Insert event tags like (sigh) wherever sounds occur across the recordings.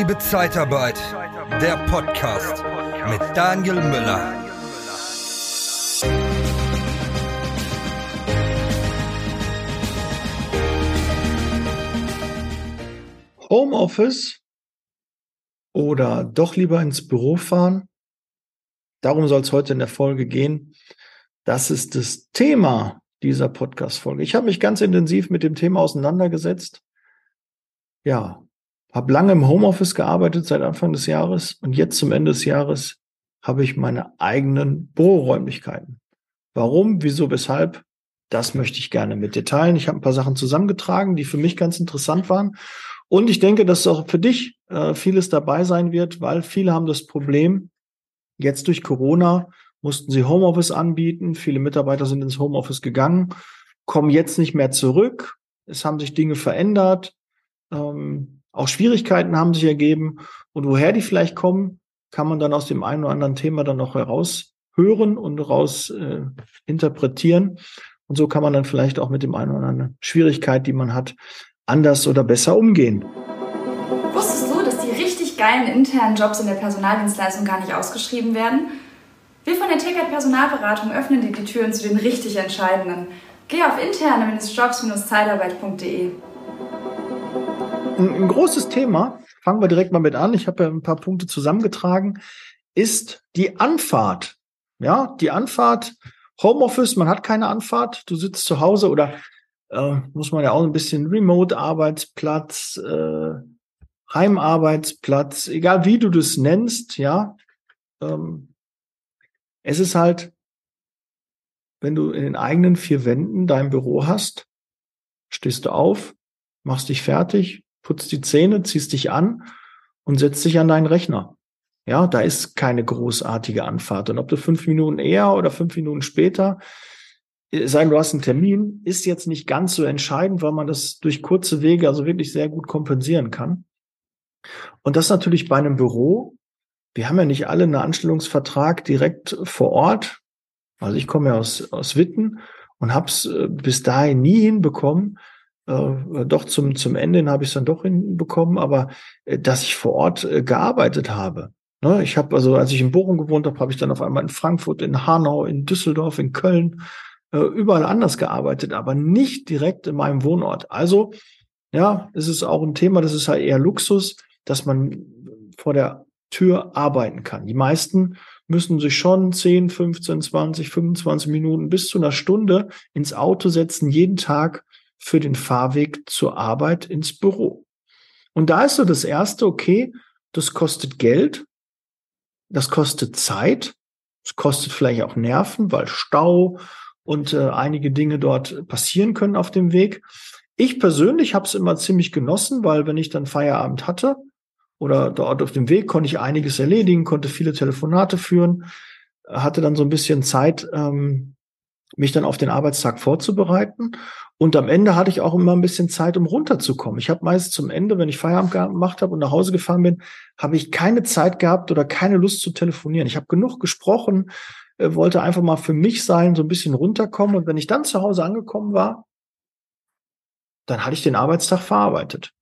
Liebe Zeitarbeit, der Podcast mit Daniel Müller. Homeoffice oder doch lieber ins Büro fahren? Darum soll es heute in der Folge gehen. Das ist das Thema dieser Podcast-Folge. Ich habe mich ganz intensiv mit dem Thema auseinandergesetzt. Ja, habe lange im Homeoffice gearbeitet seit Anfang des Jahres und jetzt zum Ende des Jahres habe ich meine eigenen Büroräumlichkeiten. Warum, wieso, weshalb? Das möchte ich gerne mit dir teilen. Ich habe ein paar Sachen zusammengetragen, die für mich ganz interessant waren. Und ich denke, dass auch für dich äh, vieles dabei sein wird, weil viele haben das Problem, jetzt durch Corona mussten sie Homeoffice anbieten. Viele Mitarbeiter sind ins Homeoffice gegangen, kommen jetzt nicht mehr zurück. Es haben sich Dinge verändert. Ähm, auch Schwierigkeiten haben sich ergeben. Und woher die vielleicht kommen, kann man dann aus dem einen oder anderen Thema dann noch heraushören und heraus äh, interpretieren. Und so kann man dann vielleicht auch mit dem einen oder anderen Schwierigkeit, die man hat, anders oder besser umgehen. Wusstest du, dass die richtig geilen internen Jobs in der Personaldienstleistung gar nicht ausgeschrieben werden? Wir von der TKT Personalberatung öffnen dir die Türen zu den richtig Entscheidenden. Geh auf interne-jobs-zeitarbeit.de. Ein, ein großes Thema, fangen wir direkt mal mit an, ich habe ja ein paar Punkte zusammengetragen, ist die Anfahrt. Ja, die Anfahrt, Homeoffice, man hat keine Anfahrt, du sitzt zu Hause oder äh, muss man ja auch ein bisschen Remote-Arbeitsplatz, äh, Heimarbeitsplatz, egal wie du das nennst, ja. Ähm, es ist halt, wenn du in den eigenen vier Wänden dein Büro hast, stehst du auf, machst dich fertig, putzt die Zähne, ziehst dich an und setzt dich an deinen Rechner. Ja, da ist keine großartige Anfahrt. Und ob du fünf Minuten eher oder fünf Minuten später, äh, sagen du hast einen Termin, ist jetzt nicht ganz so entscheidend, weil man das durch kurze Wege also wirklich sehr gut kompensieren kann. Und das natürlich bei einem Büro. Wir haben ja nicht alle einen Anstellungsvertrag direkt vor Ort. Also ich komme ja aus, aus Witten und habe es äh, bis dahin nie hinbekommen, äh, doch zum, zum Ende habe ich es dann doch hinbekommen, aber äh, dass ich vor Ort äh, gearbeitet habe. Ne? Ich habe also, als ich in Bochum gewohnt habe, habe ich dann auf einmal in Frankfurt, in Hanau, in Düsseldorf, in Köln, äh, überall anders gearbeitet, aber nicht direkt in meinem Wohnort. Also, ja, es ist auch ein Thema, das ist halt eher Luxus, dass man vor der Tür arbeiten kann. Die meisten müssen sich schon 10, 15, 20, 25 Minuten bis zu einer Stunde ins Auto setzen, jeden Tag für den Fahrweg zur Arbeit ins Büro. Und da ist so das erste, okay, das kostet Geld, das kostet Zeit, es kostet vielleicht auch Nerven, weil Stau und äh, einige Dinge dort passieren können auf dem Weg. Ich persönlich habe es immer ziemlich genossen, weil wenn ich dann Feierabend hatte oder dort auf dem Weg, konnte ich einiges erledigen, konnte viele Telefonate führen, hatte dann so ein bisschen Zeit, ähm, mich dann auf den Arbeitstag vorzubereiten. Und am Ende hatte ich auch immer ein bisschen Zeit, um runterzukommen. Ich habe meist zum Ende, wenn ich Feierabend gemacht habe und nach Hause gefahren bin, habe ich keine Zeit gehabt oder keine Lust zu telefonieren. Ich habe genug gesprochen, äh, wollte einfach mal für mich sein, so ein bisschen runterkommen. Und wenn ich dann zu Hause angekommen war, dann hatte ich den Arbeitstag verarbeitet.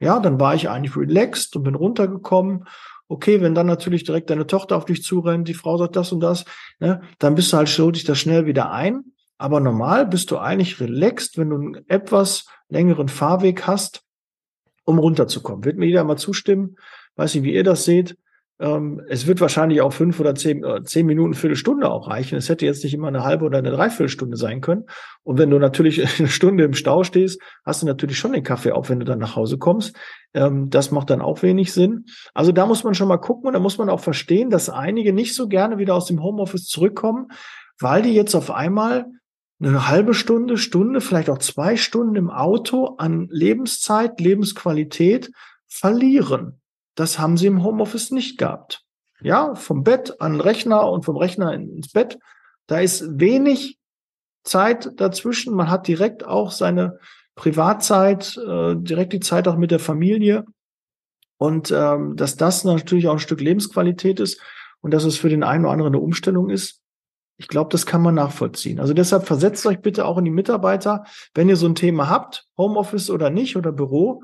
Ja, dann war ich eigentlich relaxed und bin runtergekommen Okay, wenn dann natürlich direkt deine Tochter auf dich zurennt, die Frau sagt das und das, ne, dann bist du halt, schuld dich da schnell wieder ein. Aber normal bist du eigentlich relaxed, wenn du einen etwas längeren Fahrweg hast, um runterzukommen. Wird mir jeder mal zustimmen? Weiß nicht, wie ihr das seht. Ähm, es wird wahrscheinlich auch fünf oder zehn, äh, zehn Minuten, Viertelstunde auch reichen. Es hätte jetzt nicht immer eine halbe oder eine Dreiviertelstunde sein können. Und wenn du natürlich (laughs) eine Stunde im Stau stehst, hast du natürlich schon den Kaffee auf, wenn du dann nach Hause kommst. Ähm, das macht dann auch wenig Sinn. Also da muss man schon mal gucken und da muss man auch verstehen, dass einige nicht so gerne wieder aus dem Homeoffice zurückkommen, weil die jetzt auf einmal eine halbe Stunde, Stunde, vielleicht auch zwei Stunden im Auto an Lebenszeit, Lebensqualität verlieren. Das haben sie im Homeoffice nicht gehabt. Ja, vom Bett an den Rechner und vom Rechner ins Bett. Da ist wenig Zeit dazwischen. Man hat direkt auch seine Privatzeit, äh, direkt die Zeit auch mit der Familie. Und ähm, dass das natürlich auch ein Stück Lebensqualität ist und dass es für den einen oder anderen eine Umstellung ist, ich glaube, das kann man nachvollziehen. Also deshalb versetzt euch bitte auch in die Mitarbeiter, wenn ihr so ein Thema habt, Homeoffice oder nicht oder Büro,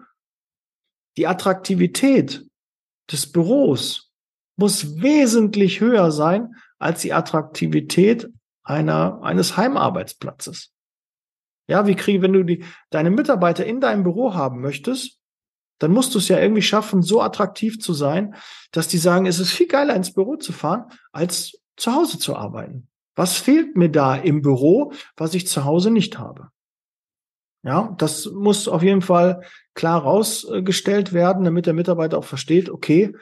die Attraktivität des Büros muss wesentlich höher sein als die Attraktivität einer, eines Heimarbeitsplatzes. Ja, wie kriege, wenn du die, deine Mitarbeiter in deinem Büro haben möchtest, dann musst du es ja irgendwie schaffen, so attraktiv zu sein, dass die sagen, es ist viel geiler ins Büro zu fahren, als zu Hause zu arbeiten. Was fehlt mir da im Büro, was ich zu Hause nicht habe? Ja, das muss auf jeden Fall klar rausgestellt werden, damit der Mitarbeiter auch versteht, okay,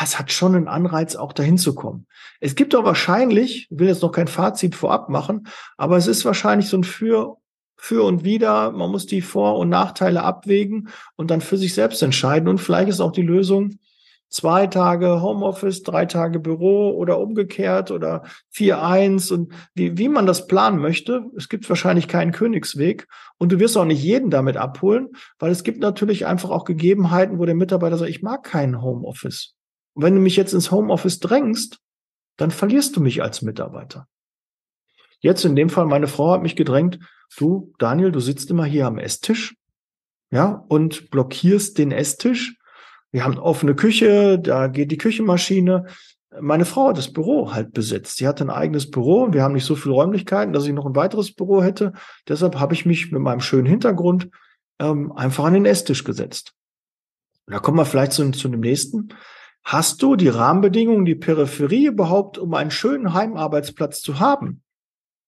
es hat schon einen Anreiz, auch dahin zu kommen. Es gibt auch wahrscheinlich, ich will jetzt noch kein Fazit vorab machen, aber es ist wahrscheinlich so ein Für, für und Wider. Man muss die Vor- und Nachteile abwägen und dann für sich selbst entscheiden. Und vielleicht ist auch die Lösung zwei Tage Homeoffice, drei Tage Büro oder umgekehrt oder vier eins und wie, wie man das planen möchte. Es gibt wahrscheinlich keinen Königsweg und du wirst auch nicht jeden damit abholen, weil es gibt natürlich einfach auch Gegebenheiten, wo der Mitarbeiter sagt, ich mag keinen Homeoffice. Und wenn du mich jetzt ins Homeoffice drängst, dann verlierst du mich als Mitarbeiter. Jetzt in dem Fall, meine Frau hat mich gedrängt, du, Daniel, du sitzt immer hier am Esstisch, ja, und blockierst den Esstisch. Wir haben offene Küche, da geht die Küchenmaschine. Meine Frau hat das Büro halt besetzt. Sie hat ein eigenes Büro. Wir haben nicht so viele Räumlichkeiten, dass ich noch ein weiteres Büro hätte. Deshalb habe ich mich mit meinem schönen Hintergrund ähm, einfach an den Esstisch gesetzt. Und da kommen wir vielleicht zu, zu dem nächsten. Hast du die Rahmenbedingungen, die Peripherie überhaupt, um einen schönen Heimarbeitsplatz zu haben?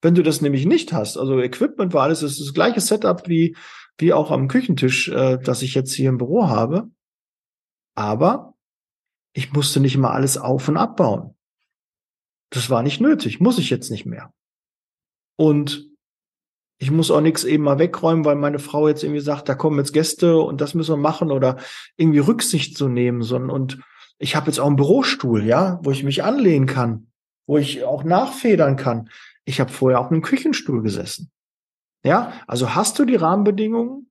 Wenn du das nämlich nicht hast, also Equipment war alles, ist das gleiche Setup wie, wie auch am Küchentisch, äh, das ich jetzt hier im Büro habe. Aber ich musste nicht immer alles auf und abbauen. Das war nicht nötig, muss ich jetzt nicht mehr. Und ich muss auch nichts eben mal wegräumen, weil meine Frau jetzt irgendwie sagt, da kommen jetzt Gäste und das müssen wir machen oder irgendwie Rücksicht zu nehmen, sondern und ich habe jetzt auch einen Bürostuhl, ja, wo ich mich anlehnen kann, wo ich auch nachfedern kann. Ich habe vorher auf einem Küchenstuhl gesessen. Ja, also hast du die Rahmenbedingungen,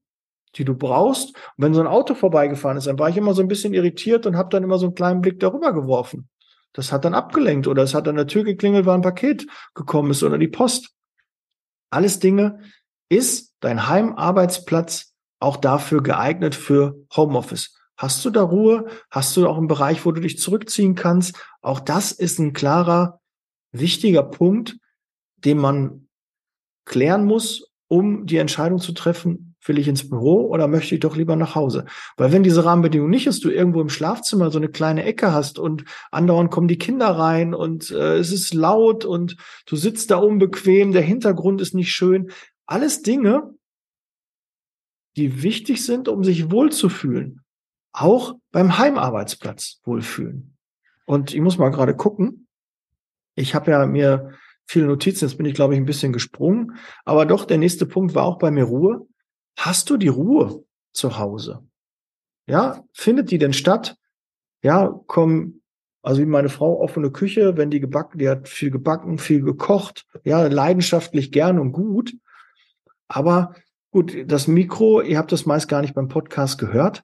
die du brauchst. Und wenn so ein Auto vorbeigefahren ist, dann war ich immer so ein bisschen irritiert und habe dann immer so einen kleinen Blick darüber geworfen. Das hat dann abgelenkt oder es hat an der Tür geklingelt, weil ein Paket gekommen ist oder die Post. Alles Dinge ist dein Heimarbeitsplatz auch dafür geeignet für Homeoffice. Hast du da Ruhe? Hast du auch einen Bereich, wo du dich zurückziehen kannst? Auch das ist ein klarer, wichtiger Punkt, den man klären muss, um die Entscheidung zu treffen, will ich ins Büro oder möchte ich doch lieber nach Hause? Weil wenn diese Rahmenbedingung nicht ist, du irgendwo im Schlafzimmer so eine kleine Ecke hast und andauernd kommen die Kinder rein und äh, es ist laut und du sitzt da unbequem, der Hintergrund ist nicht schön. Alles Dinge, die wichtig sind, um sich wohlzufühlen auch beim Heimarbeitsplatz wohlfühlen. Und ich muss mal gerade gucken. Ich habe ja mir viele Notizen, jetzt bin ich, glaube ich, ein bisschen gesprungen. Aber doch, der nächste Punkt war auch bei mir Ruhe. Hast du die Ruhe zu Hause? Ja, findet die denn statt? Ja, kommen, also wie meine Frau, offene Küche, wenn die gebacken, die hat viel gebacken, viel gekocht, ja, leidenschaftlich gern und gut. Aber gut, das Mikro, ihr habt das meist gar nicht beim Podcast gehört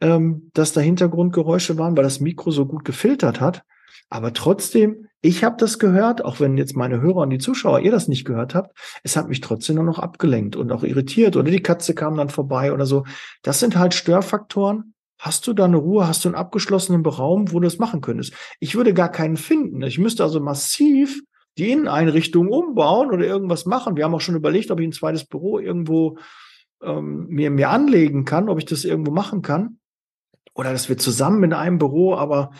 ähm, dass da Hintergrundgeräusche waren, weil das Mikro so gut gefiltert hat. Aber trotzdem, ich habe das gehört, auch wenn jetzt meine Hörer und die Zuschauer ihr das nicht gehört habt, es hat mich trotzdem nur noch abgelenkt und auch irritiert oder die Katze kam dann vorbei oder so. Das sind halt Störfaktoren. Hast du da eine Ruhe, hast du einen abgeschlossenen Raum, wo du das machen könntest? Ich würde gar keinen finden. Ich müsste also massiv die Inneneinrichtung umbauen oder irgendwas machen. Wir haben auch schon überlegt, ob ich ein zweites Büro irgendwo ähm, mir, mir anlegen kann, ob ich das irgendwo machen kann oder dass wir zusammen in einem Büro, aber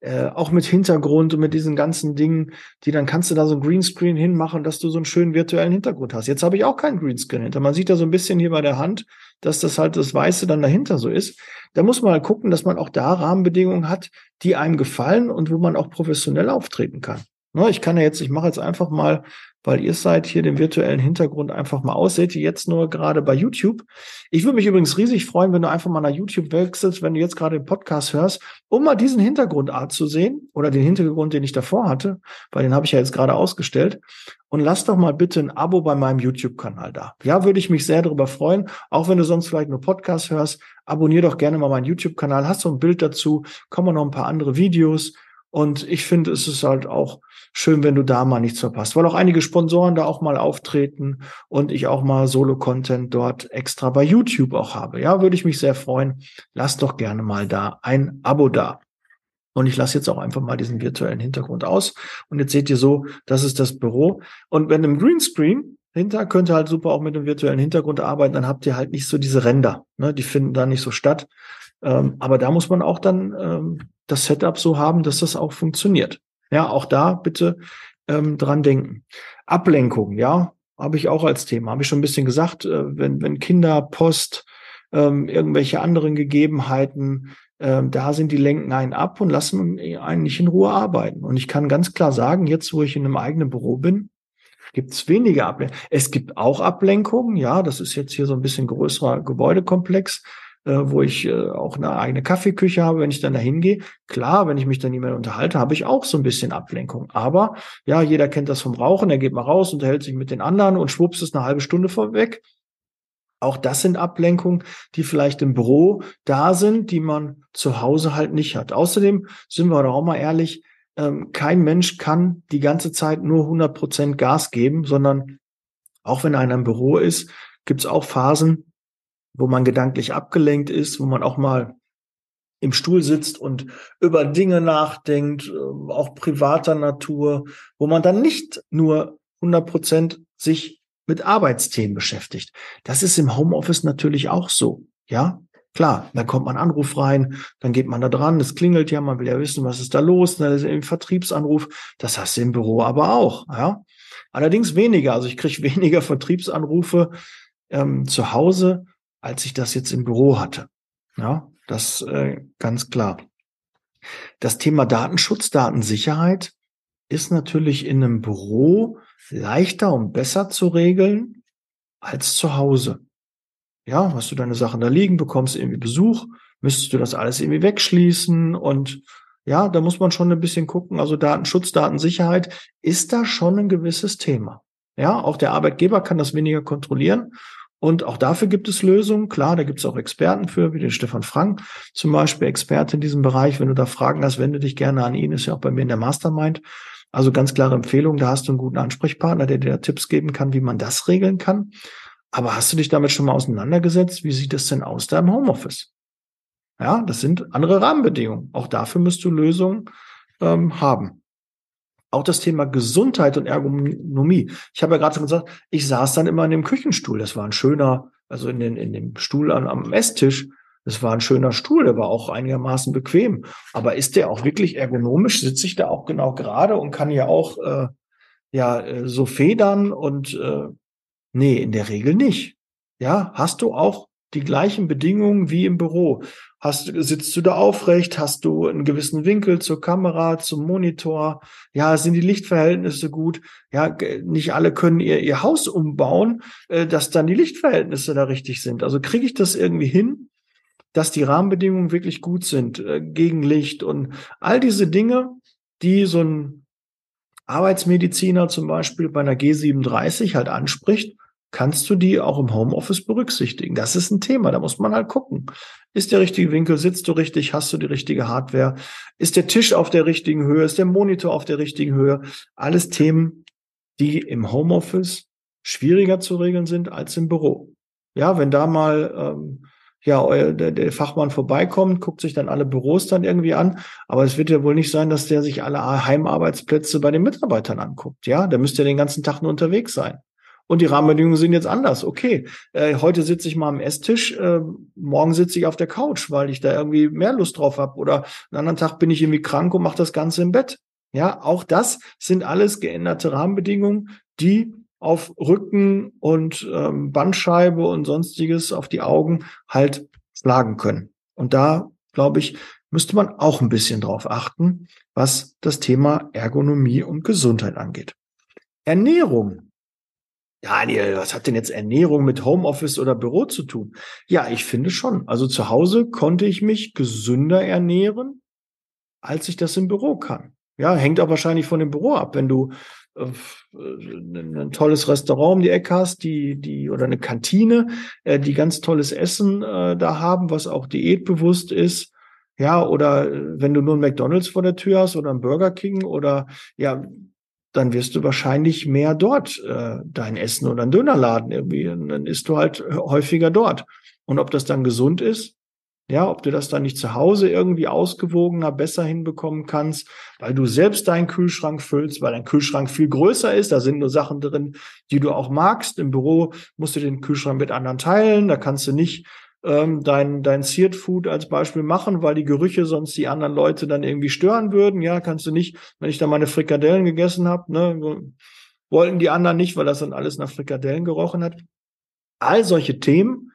äh, auch mit Hintergrund und mit diesen ganzen Dingen, die dann kannst du da so ein Greenscreen hinmachen, dass du so einen schönen virtuellen Hintergrund hast. Jetzt habe ich auch keinen Greenscreen hinter. Man sieht da so ein bisschen hier bei der Hand, dass das halt das Weiße dann dahinter so ist. Da muss man halt gucken, dass man auch da Rahmenbedingungen hat, die einem gefallen und wo man auch professionell auftreten kann. Ne, ich kann ja jetzt, ich mache jetzt einfach mal weil ihr seid hier den virtuellen Hintergrund einfach mal aus. Seht ihr jetzt nur gerade bei YouTube. Ich würde mich übrigens riesig freuen, wenn du einfach mal nach YouTube wechselst, wenn du jetzt gerade den Podcast hörst, um mal diesen Hintergrundart zu sehen oder den Hintergrund, den ich davor hatte, weil den habe ich ja jetzt gerade ausgestellt. Und lass doch mal bitte ein Abo bei meinem YouTube-Kanal da. Ja, würde ich mich sehr darüber freuen. Auch wenn du sonst vielleicht nur Podcast hörst, abonnier doch gerne mal meinen YouTube-Kanal. Hast du ein Bild dazu? Kommen noch ein paar andere Videos. Und ich finde, es ist halt auch schön, wenn du da mal nichts verpasst, weil auch einige Sponsoren da auch mal auftreten und ich auch mal Solo-Content dort extra bei YouTube auch habe. Ja, würde ich mich sehr freuen. Lass doch gerne mal da ein Abo da. Und ich lasse jetzt auch einfach mal diesen virtuellen Hintergrund aus. Und jetzt seht ihr so, das ist das Büro. Und wenn im Greenscreen hinter könnt ihr halt super auch mit dem virtuellen Hintergrund arbeiten, dann habt ihr halt nicht so diese Ränder. Ne? Die finden da nicht so statt. Ähm, aber da muss man auch dann ähm, das Setup so haben, dass das auch funktioniert. Ja, auch da bitte ähm, dran denken. Ablenkung, ja, habe ich auch als Thema. Habe ich schon ein bisschen gesagt, äh, wenn, wenn Kinder, Post, ähm, irgendwelche anderen Gegebenheiten, ähm, da sind die lenken einen ab und lassen einen nicht in Ruhe arbeiten. Und ich kann ganz klar sagen, jetzt wo ich in einem eigenen Büro bin, gibt es weniger Ablenkung. Es gibt auch Ablenkungen, ja, das ist jetzt hier so ein bisschen größerer Gebäudekomplex, wo ich äh, auch eine eigene Kaffeeküche habe, wenn ich dann da hingehe. Klar, wenn ich mich dann mehr unterhalte, habe ich auch so ein bisschen Ablenkung. Aber ja, jeder kennt das vom Rauchen, er geht mal raus, unterhält sich mit den anderen und schwupps ist eine halbe Stunde vorweg. Auch das sind Ablenkungen, die vielleicht im Büro da sind, die man zu Hause halt nicht hat. Außerdem sind wir doch auch mal ehrlich, ähm, kein Mensch kann die ganze Zeit nur 100 Prozent Gas geben, sondern auch wenn einer im Büro ist, gibt es auch Phasen, wo man gedanklich abgelenkt ist, wo man auch mal im Stuhl sitzt und über Dinge nachdenkt, ähm, auch privater Natur, wo man dann nicht nur 100 Prozent sich mit Arbeitsthemen beschäftigt. Das ist im Homeoffice natürlich auch so. Ja, klar, da kommt man Anruf rein, dann geht man da dran, es klingelt ja, man will ja wissen, was ist da los, da ist ein Vertriebsanruf. Das hast du im Büro aber auch. Ja, allerdings weniger. Also ich kriege (laughs) weniger Vertriebsanrufe ähm, zu Hause, als ich das jetzt im Büro hatte. Ja, das äh, ganz klar. Das Thema Datenschutz, Datensicherheit ist natürlich in einem Büro leichter und besser zu regeln als zu Hause. Ja, hast du deine Sachen da liegen, bekommst irgendwie Besuch, müsstest du das alles irgendwie wegschließen und ja, da muss man schon ein bisschen gucken. Also Datenschutz, Datensicherheit ist da schon ein gewisses Thema. Ja, auch der Arbeitgeber kann das weniger kontrollieren. Und auch dafür gibt es Lösungen. Klar, da gibt es auch Experten für, wie den Stefan Frank zum Beispiel, Experte in diesem Bereich. Wenn du da Fragen hast, wende dich gerne an ihn, ist ja auch bei mir in der Mastermind. Also ganz klare Empfehlung, da hast du einen guten Ansprechpartner, der dir Tipps geben kann, wie man das regeln kann. Aber hast du dich damit schon mal auseinandergesetzt? Wie sieht es denn aus da im Homeoffice? Ja, das sind andere Rahmenbedingungen. Auch dafür musst du Lösungen ähm, haben. Auch das Thema Gesundheit und Ergonomie. Ich habe ja gerade schon gesagt, ich saß dann immer in dem Küchenstuhl. Das war ein schöner, also in, den, in dem Stuhl am, am Esstisch. Es war ein schöner Stuhl, der war auch einigermaßen bequem. Aber ist der auch wirklich ergonomisch? Sitze ich da auch genau gerade und kann ja auch äh, ja äh, so federn und äh, nee, in der Regel nicht. Ja, hast du auch die gleichen Bedingungen wie im Büro? Hast, sitzt du da aufrecht? Hast du einen gewissen Winkel zur Kamera, zum Monitor? Ja, sind die Lichtverhältnisse gut? Ja, nicht alle können ihr, ihr Haus umbauen, äh, dass dann die Lichtverhältnisse da richtig sind. Also kriege ich das irgendwie hin? dass die Rahmenbedingungen wirklich gut sind, äh, gegen Licht und all diese Dinge, die so ein Arbeitsmediziner zum Beispiel bei einer G37 halt anspricht, kannst du die auch im Homeoffice berücksichtigen. Das ist ein Thema, da muss man halt gucken. Ist der richtige Winkel, sitzt du richtig, hast du die richtige Hardware, ist der Tisch auf der richtigen Höhe, ist der Monitor auf der richtigen Höhe? Alles Themen, die im Homeoffice schwieriger zu regeln sind als im Büro. Ja, wenn da mal ähm, ja, der, der Fachmann vorbeikommt, guckt sich dann alle Büros dann irgendwie an. Aber es wird ja wohl nicht sein, dass der sich alle Heimarbeitsplätze bei den Mitarbeitern anguckt. Ja, der müsste ja den ganzen Tag nur unterwegs sein. Und die Rahmenbedingungen sind jetzt anders. Okay, äh, heute sitze ich mal am Esstisch, äh, morgen sitze ich auf der Couch, weil ich da irgendwie mehr Lust drauf habe. Oder einen anderen Tag bin ich irgendwie krank und mache das Ganze im Bett. Ja, auch das sind alles geänderte Rahmenbedingungen, die auf Rücken und ähm, Bandscheibe und sonstiges auf die Augen halt schlagen können. Und da, glaube ich, müsste man auch ein bisschen drauf achten, was das Thema Ergonomie und Gesundheit angeht. Ernährung. Daniel, was hat denn jetzt Ernährung mit Homeoffice oder Büro zu tun? Ja, ich finde schon. Also zu Hause konnte ich mich gesünder ernähren, als ich das im Büro kann. Ja, hängt auch wahrscheinlich von dem Büro ab. Wenn du äh, ein tolles Restaurant um die Ecke hast, die, die, oder eine Kantine, äh, die ganz tolles Essen äh, da haben, was auch diätbewusst ist. Ja, oder äh, wenn du nur ein McDonalds vor der Tür hast oder ein Burger King oder ja, dann wirst du wahrscheinlich mehr dort äh, dein Essen oder ein Dönerladen irgendwie. Dann isst du halt häufiger dort. Und ob das dann gesund ist, Ja, ob du das dann nicht zu Hause irgendwie ausgewogener besser hinbekommen kannst, weil du selbst deinen Kühlschrank füllst, weil dein Kühlschrank viel größer ist. Da sind nur Sachen drin, die du auch magst. Im Büro musst du den Kühlschrank mit anderen teilen. Da kannst du nicht ähm, dein, dein Seared Food als Beispiel machen, weil die Gerüche sonst die anderen Leute dann irgendwie stören würden. Ja, kannst du nicht, wenn ich da meine Frikadellen gegessen habe, ne, wollten die anderen nicht, weil das dann alles nach Frikadellen gerochen hat. All solche Themen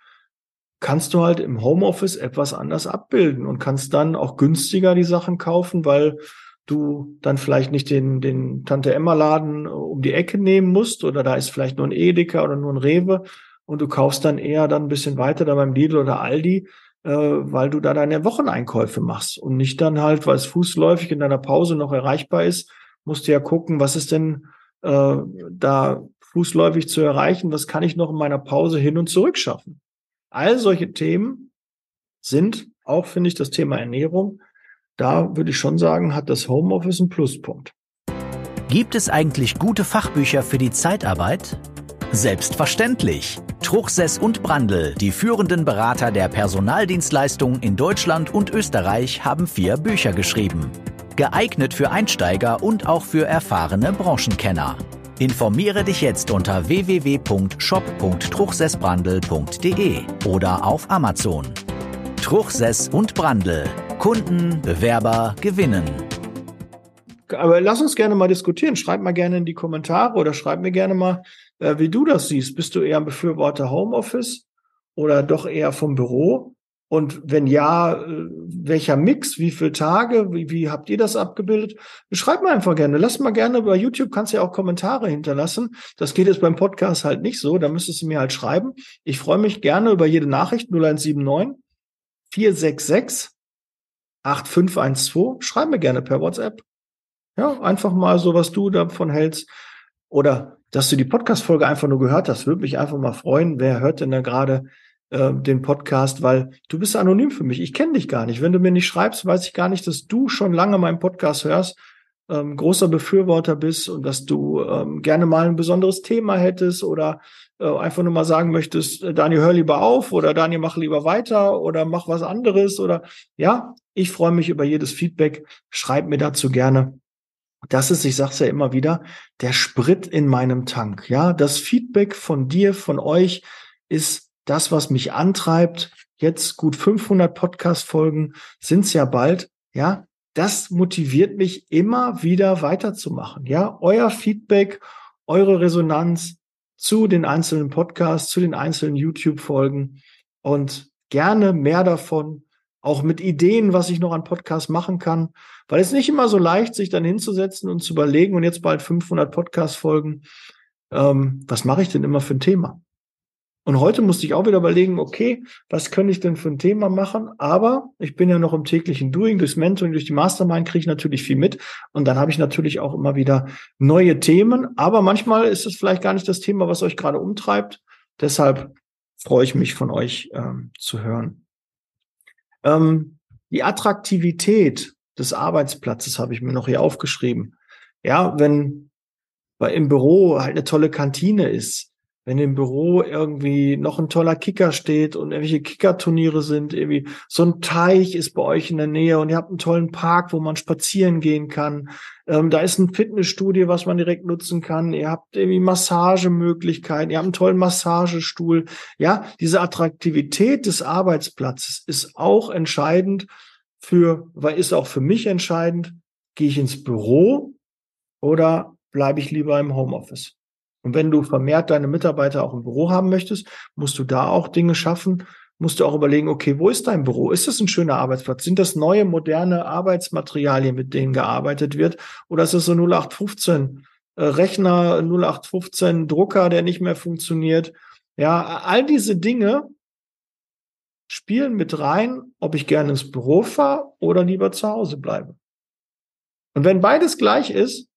kannst du halt im Homeoffice etwas anders abbilden und kannst dann auch günstiger die Sachen kaufen, weil du dann vielleicht nicht den, den Tante Emma Laden um die Ecke nehmen musst oder da ist vielleicht nur ein Edeka oder nur ein Rewe und du kaufst dann eher dann ein bisschen weiter da beim Lidl oder Aldi, äh, weil du da deine Wocheneinkäufe machst und nicht dann halt, weil es fußläufig in deiner Pause noch erreichbar ist, musst du ja gucken, was ist denn äh, da fußläufig zu erreichen, was kann ich noch in meiner Pause hin und zurück schaffen. All solche Themen sind auch, finde ich, das Thema Ernährung. Da würde ich schon sagen, hat das Homeoffice einen Pluspunkt. Gibt es eigentlich gute Fachbücher für die Zeitarbeit? Selbstverständlich. Truchsess und Brandl, die führenden Berater der Personaldienstleistung in Deutschland und Österreich, haben vier Bücher geschrieben. Geeignet für Einsteiger und auch für erfahrene Branchenkenner. Informiere dich jetzt unter www.shop.truchsessbrandel.de oder auf Amazon. Truchsess und Brandel. Kunden, Bewerber gewinnen. Aber lass uns gerne mal diskutieren. Schreib mal gerne in die Kommentare oder schreib mir gerne mal, äh, wie du das siehst. Bist du eher ein Befürworter Homeoffice oder doch eher vom Büro? Und wenn ja, äh, welcher Mix, wie viele Tage, wie, wie habt ihr das abgebildet? Schreibt mal einfach gerne. Lass mal gerne bei YouTube, kannst ja auch Kommentare hinterlassen. Das geht jetzt beim Podcast halt nicht so, da müsstest du mir halt schreiben. Ich freue mich gerne über jede Nachricht 0179 466 8512. Schreib mir gerne per WhatsApp. Ja, einfach mal so, was du davon hältst. Oder dass du die Podcast-Folge einfach nur gehört hast. Würde mich einfach mal freuen. Wer hört denn da gerade äh, den Podcast, weil du bist anonym für mich. Ich kenne dich gar nicht. Wenn du mir nicht schreibst, weiß ich gar nicht, dass du schon lange meinen Podcast hörst, ähm, großer Befürworter bist und dass du ähm, gerne mal ein besonderes Thema hättest oder äh, einfach nur mal sagen möchtest, äh, Daniel, hör lieber auf oder Daniel, mach lieber weiter oder mach was anderes oder ja, ich freue mich über jedes Feedback. Schreib mir dazu gerne. Das ist, ich sag's ja immer wieder, der Sprit in meinem Tank. Ja, das Feedback von dir, von euch ist das, was mich antreibt, jetzt gut 500 Podcast-Folgen sind's ja bald, ja, das motiviert mich immer wieder weiterzumachen. Ja, euer Feedback, eure Resonanz zu den einzelnen Podcasts, zu den einzelnen YouTube-Folgen und gerne mehr davon, auch mit Ideen, was ich noch an Podcasts machen kann, weil es nicht immer so leicht, sich dann hinzusetzen und zu überlegen und jetzt bald 500 Podcast-Folgen, ähm, was mache ich denn immer für ein Thema? Und heute musste ich auch wieder überlegen, okay, was könnte ich denn für ein Thema machen? Aber ich bin ja noch im täglichen Doing, durchs Mentoring, durch die Mastermind kriege ich natürlich viel mit. Und dann habe ich natürlich auch immer wieder neue Themen. Aber manchmal ist es vielleicht gar nicht das Thema, was euch gerade umtreibt. Deshalb freue ich mich von euch ähm, zu hören. Ähm, die Attraktivität des Arbeitsplatzes habe ich mir noch hier aufgeschrieben. Ja, wenn bei, im Büro halt eine tolle Kantine ist, wenn im Büro irgendwie noch ein toller Kicker steht und irgendwelche Kickerturniere sind, irgendwie so ein Teich ist bei euch in der Nähe und ihr habt einen tollen Park, wo man spazieren gehen kann. Ähm, da ist ein Fitnessstudio, was man direkt nutzen kann. Ihr habt irgendwie Massagemöglichkeiten, ihr habt einen tollen Massagestuhl. Ja, diese Attraktivität des Arbeitsplatzes ist auch entscheidend für, weil ist auch für mich entscheidend, gehe ich ins Büro oder bleibe ich lieber im Homeoffice? Und wenn du vermehrt deine Mitarbeiter auch im Büro haben möchtest, musst du da auch Dinge schaffen, musst du auch überlegen, okay, wo ist dein Büro? Ist das ein schöner Arbeitsplatz? Sind das neue, moderne Arbeitsmaterialien, mit denen gearbeitet wird? Oder ist das so 0815 äh, Rechner, 0815 Drucker, der nicht mehr funktioniert? Ja, all diese Dinge spielen mit rein, ob ich gerne ins Büro fahre oder lieber zu Hause bleibe. Und wenn beides gleich ist,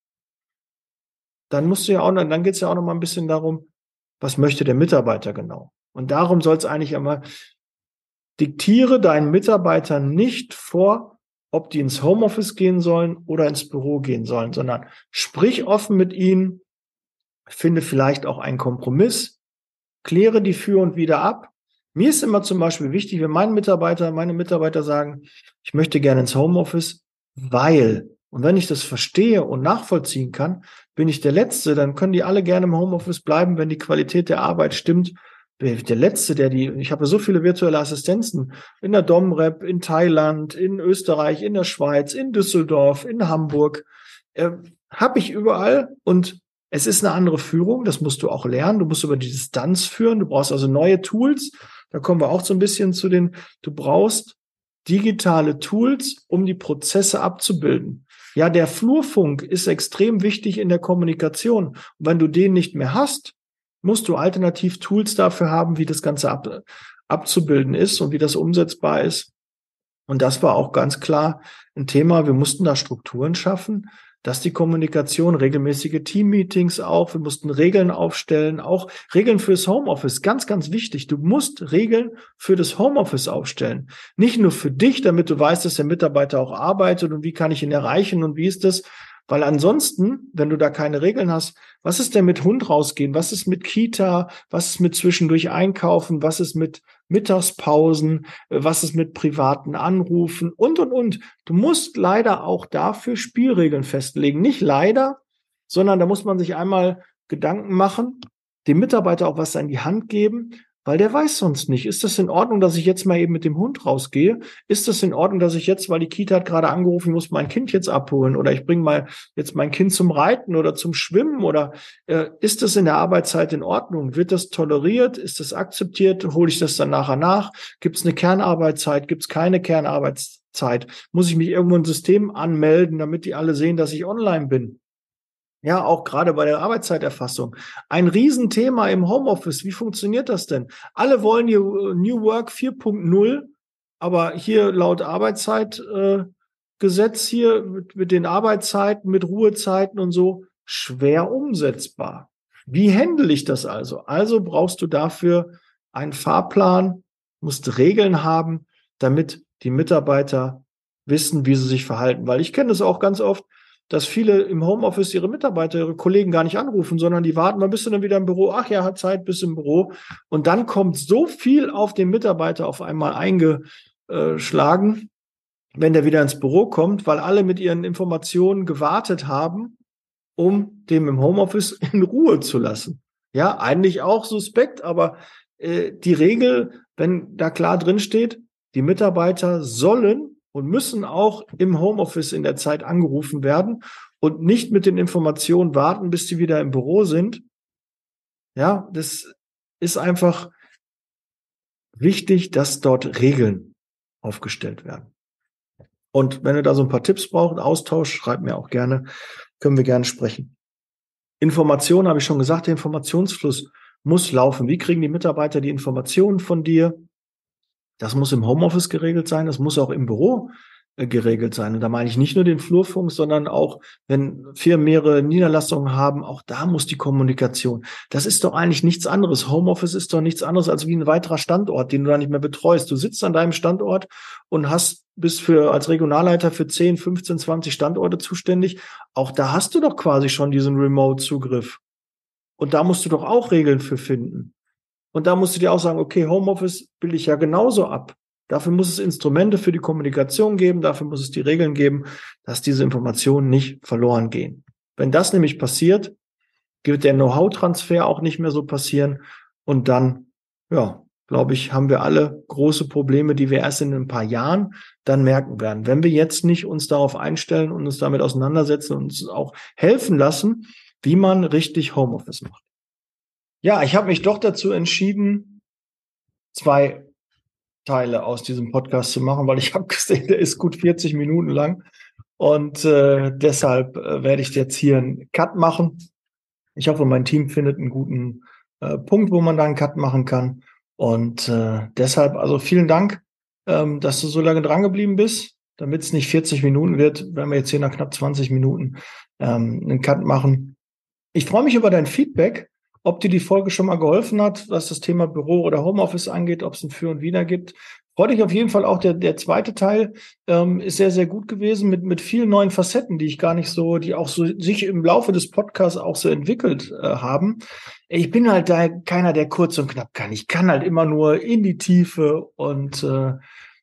dann musst du ja auch, dann geht es ja auch noch mal ein bisschen darum, was möchte der Mitarbeiter genau? Und darum soll es eigentlich immer, diktiere deinen Mitarbeitern nicht vor, ob die ins Homeoffice gehen sollen oder ins Büro gehen sollen, sondern sprich offen mit ihnen, finde vielleicht auch einen Kompromiss, kläre die für und wieder ab, Mir ist immer zum Beispiel wichtig, wenn meine Mitarbeiter, meine Mitarbeiter sagen, ich möchte gerne ins Homeoffice, weil, und wenn ich das verstehe und nachvollziehen kann, bin ich der Letzte, dann können die alle gerne im Homeoffice bleiben, wenn die Qualität der Arbeit stimmt. Der Letzte, der die, ich habe so viele virtuelle Assistenzen in der Domrep, in Thailand, in Österreich, in der Schweiz, in Düsseldorf, in Hamburg, äh, habe ich überall und es ist eine andere Führung, das musst du auch lernen. Du musst über die Distanz führen. Du brauchst also neue Tools. Da kommen wir auch so ein bisschen zu den, du brauchst digitale Tools, um die Prozesse abzubilden. Ja, der Flurfunk ist extrem wichtig in der Kommunikation. Und wenn du den nicht mehr hast, musst du alternativ Tools dafür haben, wie das Ganze ab, abzubilden ist und wie das umsetzbar ist. Und das war auch ganz klar ein Thema. Wir mussten da Strukturen schaffen, dass die Kommunikation, regelmäßige Teammeetings auch, wir mussten Regeln aufstellen, auch Regeln fürs Homeoffice, ganz, ganz wichtig. Du musst Regeln für das Homeoffice aufstellen. Nicht nur für dich, damit du weißt, dass der Mitarbeiter auch arbeitet und wie kann ich ihn erreichen und wie ist das, weil ansonsten, wenn du da keine Regeln hast, was ist denn mit Hund rausgehen? Was ist mit Kita? Was ist mit zwischendurch einkaufen? Was ist mit Mittagspausen? Was ist mit privaten Anrufen? Und, und, und. Du musst leider auch dafür Spielregeln festlegen. Nicht leider, sondern da muss man sich einmal Gedanken machen, dem Mitarbeiter auch was an die Hand geben, weil der weiß sonst nicht. Ist das in Ordnung, dass ich jetzt mal eben mit dem Hund rausgehe? Ist das in Ordnung, dass ich jetzt, weil die Kita hat gerade angerufen, muss mein Kind jetzt abholen oder ich bringe mal jetzt mein Kind zum Reiten oder zum Schwimmen oder äh, ist das in der Arbeitszeit in Ordnung? Wird das toleriert? Ist das akzeptiert? Hole ich das dann nachher nach? Gibt es eine Kernarbeitszeit? Gibt es keine Kernarbeitszeit? Muss ich mich irgendwo ein System anmelden, damit die alle sehen, dass ich online bin? Ja, auch gerade bei der Arbeitszeiterfassung. Ein Riesenthema im Homeoffice. Wie funktioniert das denn? Alle wollen hier äh, New Work 4.0, aber hier laut Arbeitszeitgesetz äh, hier mit, mit den Arbeitszeiten, mit Ruhezeiten und so schwer umsetzbar. Wie handle ich das also? Also brauchst du dafür einen Fahrplan, musst Regeln haben, damit die Mitarbeiter wissen, wie sie sich verhalten. Weil ich kenne das auch ganz oft dass viele im Homeoffice ihre Mitarbeiter, ihre Kollegen gar nicht anrufen, sondern die warten, mal bist du dann wieder im Büro? Ach ja, hat Zeit, bis im Büro. Und dann kommt so viel auf den Mitarbeiter auf einmal eingeschlagen, wenn der wieder ins Büro kommt, weil alle mit ihren Informationen gewartet haben, um dem im Homeoffice (laughs) in Ruhe zu lassen. Ja, eigentlich auch suspekt, aber äh, die Regel, wenn da klar drin steht, die Mitarbeiter sollen und müssen auch im Homeoffice in der Zeit angerufen werden und nicht mit den Informationen warten, bis sie wieder im Büro sind. Ja, das ist einfach wichtig, dass dort Regeln aufgestellt werden. Und wenn ihr da so ein paar Tipps braucht, Austausch, schreibt mir auch gerne, können wir gerne sprechen. Information habe ich schon gesagt, der Informationsfluss muss laufen. Wie kriegen die Mitarbeiter die Informationen von dir? Das muss im Homeoffice geregelt sein, das muss auch im Büro äh, geregelt sein. Und da meine ich nicht nur den Flurfunk, sondern auch, wenn Firmen mehrere Niederlassungen haben, auch da muss die Kommunikation. Das ist doch eigentlich nichts anderes. Homeoffice ist doch nichts anderes als wie ein weiterer Standort, den du da nicht mehr betreust. Du sitzt an deinem Standort und hast bist für als Regionalleiter für 10, 15, 20 Standorte zuständig. Auch da hast du doch quasi schon diesen Remote-Zugriff. Und da musst du doch auch Regeln für finden. Und da musst du dir auch sagen, okay, Homeoffice will ich ja genauso ab. Dafür muss es Instrumente für die Kommunikation geben, dafür muss es die Regeln geben, dass diese Informationen nicht verloren gehen. Wenn das nämlich passiert, wird der Know-how-Transfer auch nicht mehr so passieren. Und dann, ja, glaube ich, haben wir alle große Probleme, die wir erst in ein paar Jahren dann merken werden. Wenn wir jetzt nicht uns darauf einstellen und uns damit auseinandersetzen und uns auch helfen lassen, wie man richtig Homeoffice macht. Ja, ich habe mich doch dazu entschieden, zwei Teile aus diesem Podcast zu machen, weil ich (laughs) habe gesehen, der ist gut 40 Minuten lang. Und äh, deshalb äh, werde ich jetzt hier einen Cut machen. Ich hoffe, mein Team findet einen guten äh, Punkt, wo man da einen Cut machen kann. Und äh, deshalb, also vielen Dank, ähm, dass du so lange dran geblieben bist. Damit es nicht 40 Minuten wird, werden wir jetzt hier nach knapp 20 Minuten ähm, einen Cut machen. Ich freue mich über dein Feedback ob dir die Folge schon mal geholfen hat, was das Thema Büro oder Homeoffice angeht, ob es ein Für und Wider gibt. Freut dich auf jeden Fall auch. Der, der zweite Teil ähm, ist sehr, sehr gut gewesen mit, mit vielen neuen Facetten, die ich gar nicht so, die auch so sich im Laufe des Podcasts auch so entwickelt äh, haben. Ich bin halt da keiner, der kurz und knapp kann. Ich kann halt immer nur in die Tiefe und äh,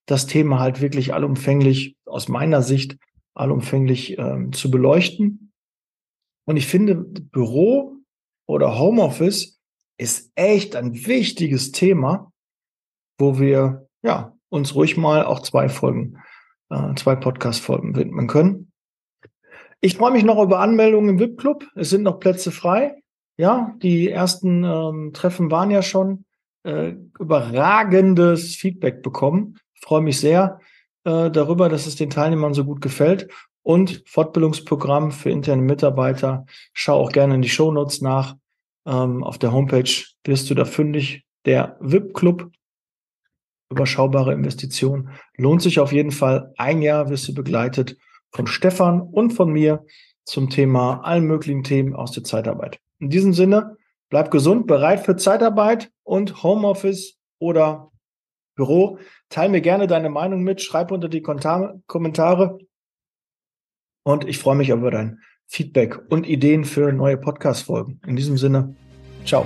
das Thema halt wirklich allumfänglich, aus meiner Sicht, allumfänglich ähm, zu beleuchten. Und ich finde, Büro oder Homeoffice ist echt ein wichtiges Thema, wo wir ja, uns ruhig mal auch zwei Folgen, äh, zwei Podcast-Folgen widmen können. Ich freue mich noch über Anmeldungen im VIP-Club. Es sind noch Plätze frei. Ja, die ersten ähm, Treffen waren ja schon äh, überragendes Feedback bekommen. freue mich sehr äh, darüber, dass es den Teilnehmern so gut gefällt. Und Fortbildungsprogramm für interne Mitarbeiter. Schau auch gerne in die Shownotes nach. Ähm, auf der Homepage wirst du da fündig. Der VIP-Club überschaubare Investition. Lohnt sich auf jeden Fall. Ein Jahr wirst du begleitet von Stefan und von mir zum Thema allen möglichen Themen aus der Zeitarbeit. In diesem Sinne, bleib gesund, bereit für Zeitarbeit und Homeoffice oder Büro. Teil mir gerne deine Meinung mit, schreib unter die Kommentare und ich freue mich über dein Feedback und Ideen für neue Podcast-Folgen. In diesem Sinne, ciao.